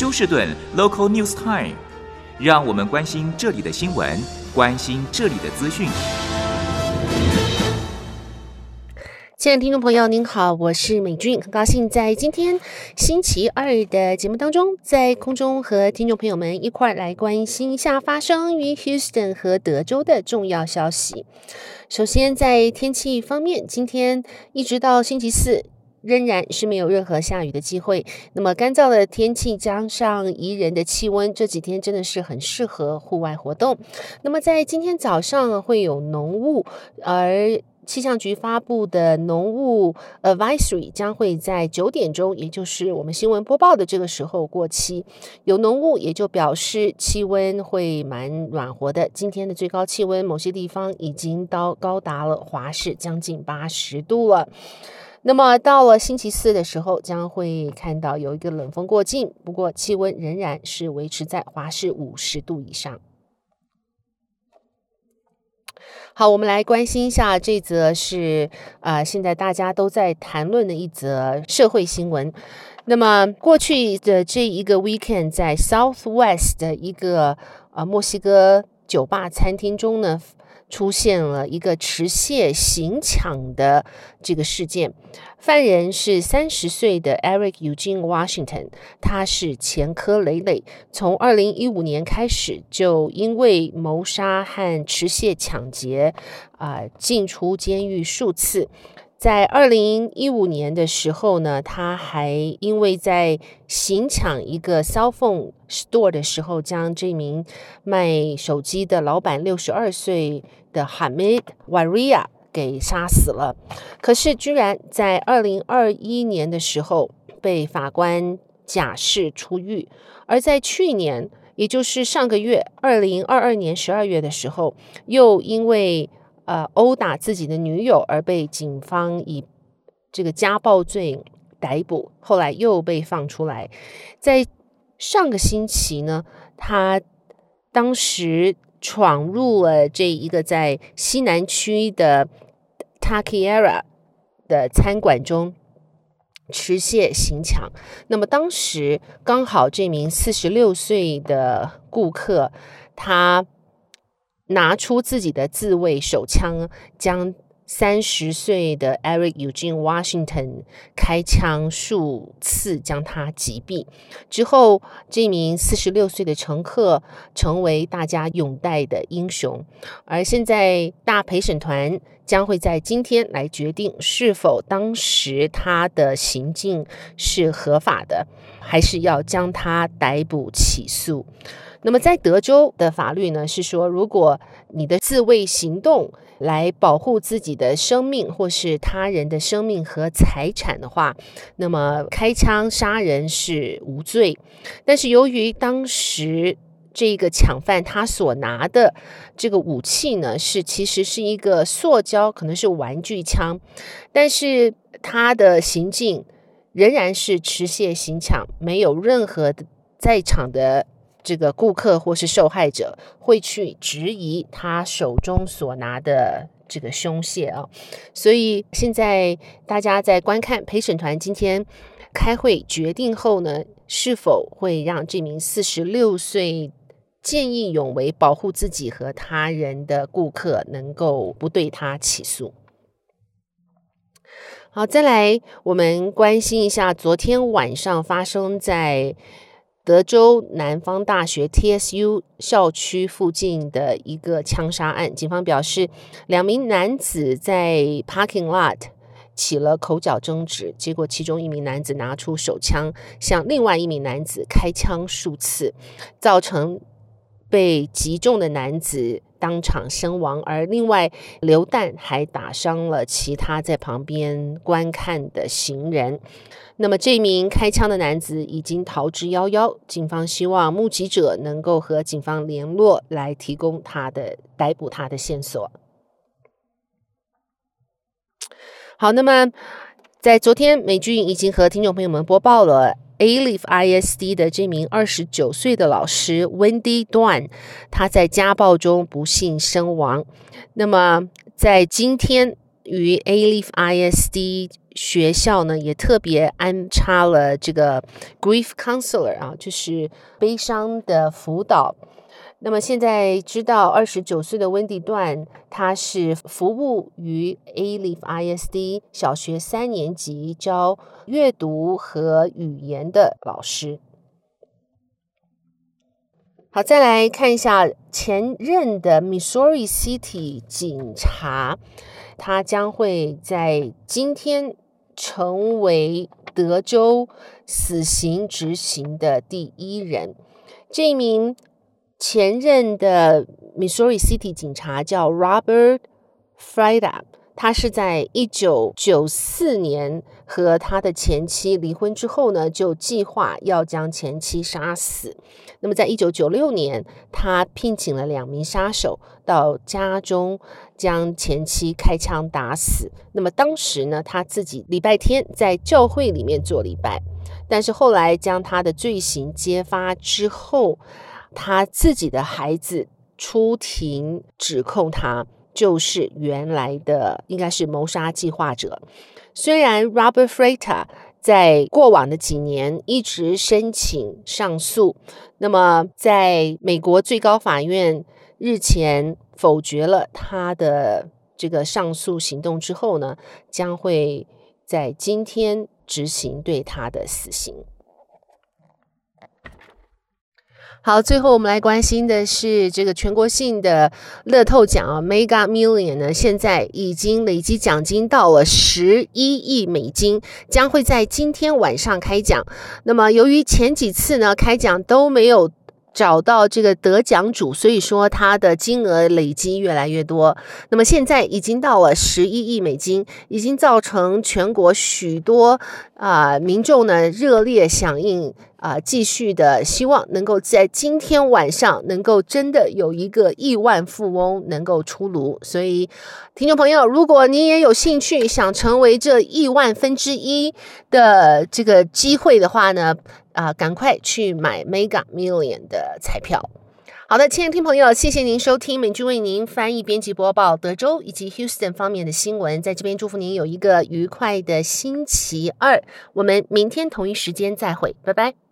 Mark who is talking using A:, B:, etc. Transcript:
A: 休士顿 Local News Time，让我们关心这里的新闻，关心这里的资讯。
B: 亲爱的听众朋友，您好，我是美俊，很高兴在今天星期二的节目当中，在空中和听众朋友们一块来关心一下发生于 Houston 和德州的重要消息。首先，在天气方面，今天一直到星期四，仍然是没有任何下雨的机会。那么，干燥的天气加上宜人的气温，这几天真的是很适合户外活动。那么，在今天早上会有浓雾，而气象局发布的浓雾 advisory 将会在九点钟，也就是我们新闻播报的这个时候过期。有浓雾，也就表示气温会蛮暖和的。今天的最高气温，某些地方已经到高达了华氏将近八十度了。那么到了星期四的时候，将会看到有一个冷锋过境，不过气温仍然是维持在华氏五十度以上。好，我们来关心一下这则是啊、现在大家都在谈论的一则社会新闻。那么过去的这一个 weekend，在 Southwest 的一个啊、墨西哥酒吧餐厅中呢。出现了一个持械行抢的这个事件，犯人是三十岁的 Eric Eugene Washington，他是前科累累，从二零一五年开始就因为谋杀和持械抢劫啊、进出监狱数次。在二零一五年的时候呢，他还因为在行抢一个 cell phone store 的时候，将这名卖手机的老板六十二岁的 Hamid Waria 给杀死了。可是，居然在二零二一年的时候被法官假释出狱，而在去年，也就是上个月二零二二年十二月的时候，又因为呃，殴打自己的女友而被警方以这个家暴罪逮捕，后来又被放出来。在上个星期呢，他当时闯入了这一个在西南区的 Takiera 的餐馆中持械行抢。那么当时刚好这名四十六岁的顾客，他。拿出自己的自卫手枪，将三十岁的 Eric Eugene Washington 开枪数次，将他击毙。之后，这名四十六岁的乘客成为大家拥戴的英雄。而现在，大陪审团将会在今天来决定，是否当时他的行径是合法的，还是要将他逮捕起诉。那么，在德州的法律呢，是说，如果你的自卫行动来保护自己的生命或是他人的生命和财产的话，那么开枪杀人是无罪。但是，由于当时这个抢犯他所拿的这个武器呢，是其实是一个塑胶，可能是玩具枪，但是他的行径仍然是持械行抢，没有任何的在场的。这个顾客或是受害者会去质疑他手中所拿的这个凶械啊，所以现在大家在观看陪审团今天开会决定后呢，是否会让这名四十六岁见义勇为、保护自己和他人的顾客能够不对他起诉？好，再来我们关心一下昨天晚上发生在。德州南方大学 TSU 校区附近的一个枪杀案，警方表示，两名男子在 parking lot 起了口角争执，结果其中一名男子拿出手枪向另外一名男子开枪数次，造成被击中的男子当场身亡，而另外榴弹还打伤了其他在旁边观看的行人。那么，这名开枪的男子已经逃之夭夭。警方希望目击者能够和警方联络，来提供他的逮捕他的线索。好，那么在昨天，美军已经和听众朋友们播报了 Alief ISD 的这名二十九岁的老师 Wendy Dawn，他在家暴中不幸身亡。那么在今天，于 Alief ISD 学校呢也特别安插了这个 grief counselor 啊，就是悲伤的辅导。那么现在知道二十九岁的温迪段，他是服务于 Alief ISD 小学三年级教阅读和语言的老师。好，再来看一下前任的 Missouri City 警察，他将会在今天成为德州死刑执行的第一人。这名。前任的 Missouri City 警察叫 Robert Freida，他是在一九九四年和他的前妻离婚之后呢，就计划要将前妻杀死。那么，在一九九六年，他聘请了两名杀手到家中将前妻开枪打死。那么当时呢，他自己礼拜天在教会里面做礼拜，但是后来将他的罪行揭发之后。他自己的孩子出庭指控他就是原来的应该是谋杀计划者。虽然 Robert Freita 在过往的几年一直申请上诉，那么在美国最高法院日前否决了他的这个上诉行动之后呢，将会在今天执行对他的死刑。好，最后我们来关心的是这个全国性的乐透奖啊，Mega Million 呢，现在已经累积奖金到了十一亿美金，将会在今天晚上开奖。那么由于前几次呢开奖都没有找到这个得奖主，所以说它的金额累积越来越多。那么现在已经到了十一亿美金，已经造成全国许多啊、民众呢热烈响应。啊，继续的希望能够在今天晚上能够真的有一个亿万富翁能够出炉。所以，听众朋友，如果您也有兴趣想成为这亿万分之一的这个机会的话呢，啊，赶快去买 Mega Million 的彩票。好的，亲爱的听朋友，谢谢您收听美君为您翻译、编辑、播报德州以及 Houston 方面的新闻，在这边祝福您有一个愉快的星期二。我们明天同一时间再会，拜拜。